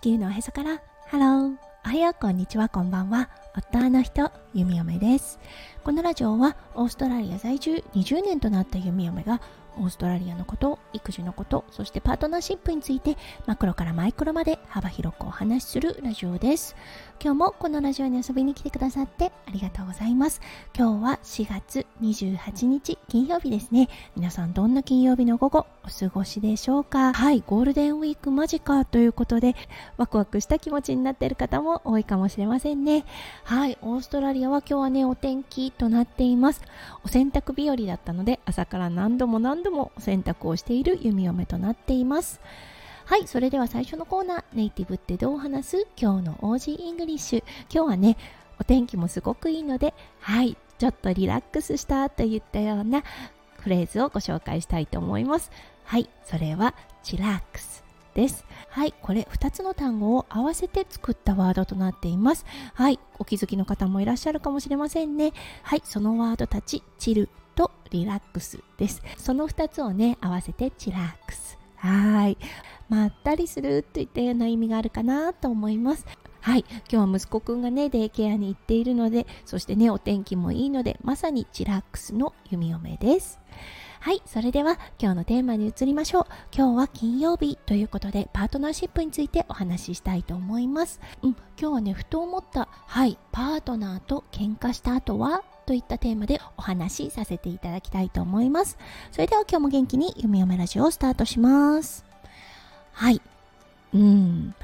地球のおへそから。ハローおはようこんにちは。こんばんは。夫の人弓嫁です。このラジオはオーストラリア在住20年となった弓嫁がオーストラリアのこと育児のことそしてパートナーシップについてマクロからマイクロまで幅広くお話しするラジオです。今日もこのラジオに遊びに来てくださってありがとうございます。今日は4月28日金曜日ですね。皆さんどんな金曜日の午後お過ごしでしょうか？はいゴールデンウィーク間近ということでワクワクした気持ちになっている方も多いかもしれませんね。はいオーストラリアは今日はねお天気となっています。お洗濯日和だったので朝から何度も何度もお洗濯をしている弓嫁となっています。はいそれでは最初のコーナーネイティブってどう話す？今日の Aussie English。今日はねお天気もすごくいいのではいちょっとリラックスしたといったようなフレーズをご紹介したいと思います。はいそれはチラックスです。はいこれ2つの単語を合わせて作ったワードとなっています。はいお気づきの方もいらっしゃるかもしれませんね。はいそのワードたちチル。とリラックスです。その2つをね合わせてチラックス。はい。まったりするといったような意味があるかなと思います。はい。今日は息子くんがねデイケアに行っているのでそしてねお天気もいいのでまさにチラックスの弓嫁です。はい。それでは今日のテーマに移りましょう。今日は金曜日ということでパートナーシップについてお話ししたいと思います。うん。今日はねふと思った。はい。パートナーと喧嘩した後はといったテーマでお話しさせていただきたいと思います。それでは今日も元気に弓嫁ラジオをスタートします。はい。うん。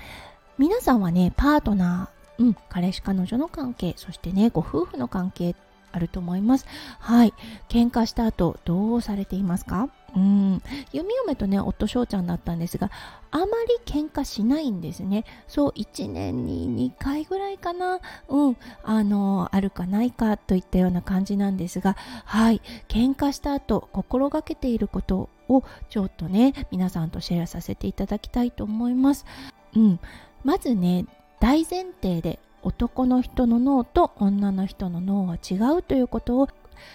皆さんはねパートナーうん、彼氏彼女の関係そしてねご夫婦の関係あると思います。はい。喧嘩した後どうされていますか？うん。弓嫁とね夫翔ちゃんだったんですがあまり喧嘩しないんですね。そう1年に2回ぐらいかな。うん。あのあるかないかといったような感じなんですがはい。喧嘩した後心がけていることをちょっとね皆さんとシェアさせていただきたいと思います。うん。まずね大前提で男の人の脳と女の人の脳は違うということを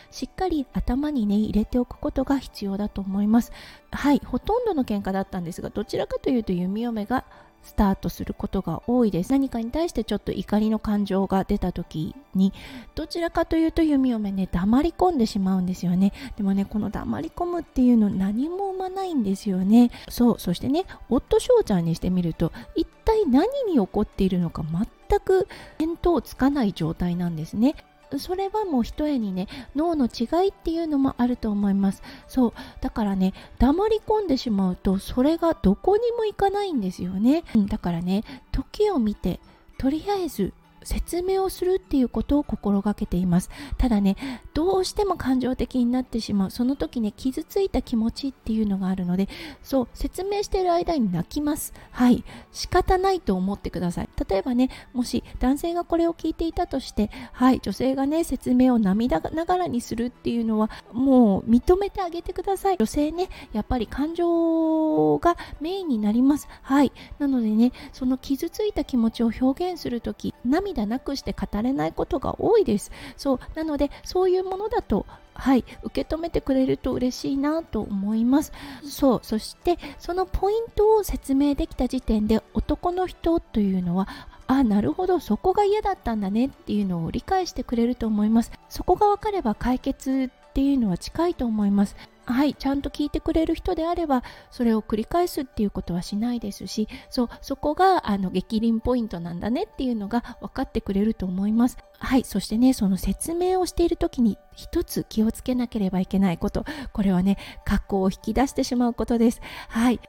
しっかり頭にね入れておくことが必要だと思います。はいほとんどの喧嘩だったんですがどちらかというと弓嫁がスタートすることが多いです。何かに対してちょっと怒りの感情が出た時にどちらかというと弓嫁ね黙り込んでしまうんですよね。でもねこの黙り込むっていうの何も生まないんですよね。そうそしてね夫翔ちゃんにしてみると一体何に起こっているのか全く見当つかない状態なんですね。それはもう一重にね脳の違いっていうのもあると思います。そう。だからね黙り込んでしまうとそれがどこにも行かないんですよね、うん、だからね時を見てとりあえず説明をするっていうことを心がけています。ただねどうしても感情的になってしまう。その時ね傷ついた気持ちっていうのがあるのでそう説明している間に泣きます。はい。仕方ないと思ってください。例えばねもし男性がこれを聞いていたとしてはい女性がね説明を涙ながらにするっていうのはもう認めてあげてください。女性ねやっぱり感情がメインになります。はい。なのでねその傷ついた気持ちを表現する時涙涙なくして語れないことが多いです。そうなのでそういうものだとはい受け止めてくれると嬉しいなと思います。そうそしてそのポイントを説明できた時点で男の人というのはあなるほどそこが嫌だったんだねっていうのを理解してくれると思います。そこが分かれば解決っていうのは近いと思います。はいちゃんと聞いてくれる人であればそれを繰り返すっていうことはしないですしそうそこがあの激鱗ポイントなんだねっていうのが分かってくれると思います。はいそしてねその説明をしている時に一つ気をつけなければいけないこと。これはね過去を引き出してしまうことです。はい。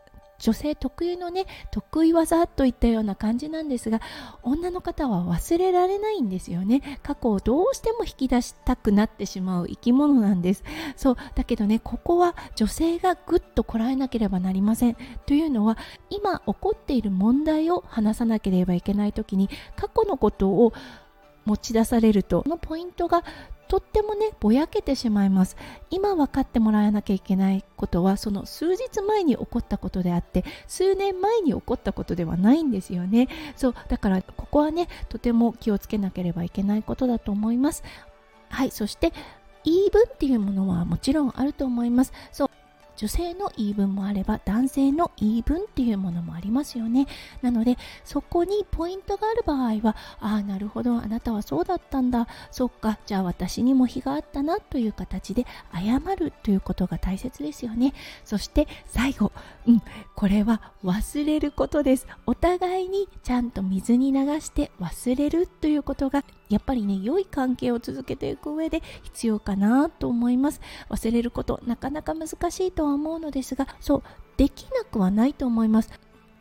女性特有のね得意技といったような感じなんですが女の方は忘れられないんですよね。過去をどうしても引き出したくなってしまう生き物なんです。そうだけどねここは女性がぐっとこらえなければなりません。というのは今起こっている問題を話さなければいけない時に過去のことを持ち出されるとそのポイントがとってもねぼやけてしまいます。今分かってもらわなきゃいけないことはその数日前に起こったことであって数年前に起こったことではないんですよね。そうだからここはねとても気をつけなければいけないことだと思います。はいそして言い分っていうものはもちろんあると思います。そう女性の言い分もあれば男性の言い分っていうものもありますよね。なのでそこにポイントがある場合はああなるほどあなたはそうだったんだ。そっかじゃあ私にも非があったなという形で謝るということが大切ですよね。そして最後うんこれは忘れることです。お互いにちゃんと水に流して忘れるということがやっぱりね良い関係を続けていく上で必要かなと思います。忘れることなかなか難しいと思うのですがそうできなくはないと思います。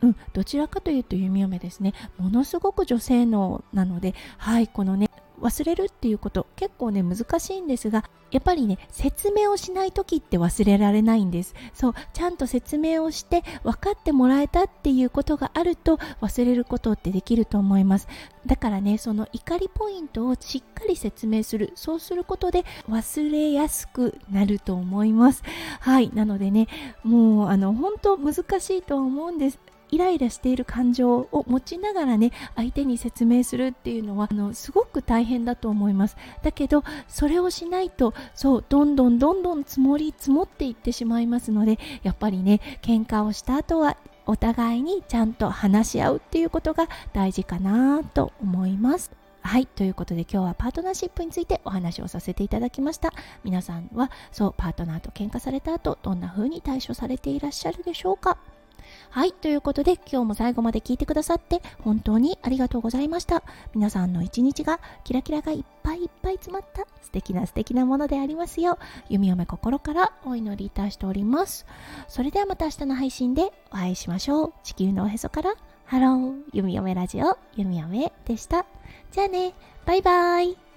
うん、どちらかというと弓嫁ですね。ものすごく女性能なのではいこのね忘れるっていうこと結構ね難しいんですがやっぱりね説明をしない時って忘れられないんです。そうちゃんと説明をして分かってもらえたっていうことがあると忘れることってできると思います。だからねその怒りポイントをしっかり説明する。そうすることで忘れやすくなると思います。はいなのでねもうあの本当難しいと思うんです。イライラしている感情を持ちながらね相手に説明するっていうのはあのすごく大変だと思いますだけどそれをしないとそうどんどんどんどん積もり積もっていってしまいますのでやっぱりね喧嘩をした後はお互いにちゃんと話し合うっていうことが大事かなと思いますはい。ということで今日はパートナーシップについてお話をさせていただきました。皆さんはそう、パートナーと喧嘩された後、どんな風に対処されていらっしゃるでしょうかはい、ということで今日も最後まで聞いてくださって本当にありがとうございました。皆さんの一日がキラキラがいっぱいいっぱい詰まった素敵な素敵なものでありますよう、弓嫁心からお祈りいたしております。それではまた明日の配信でお会いしましょう。地球のおへそからハロー、弓嫁ラジオ、弓嫁でした。じゃあね、バイバイ。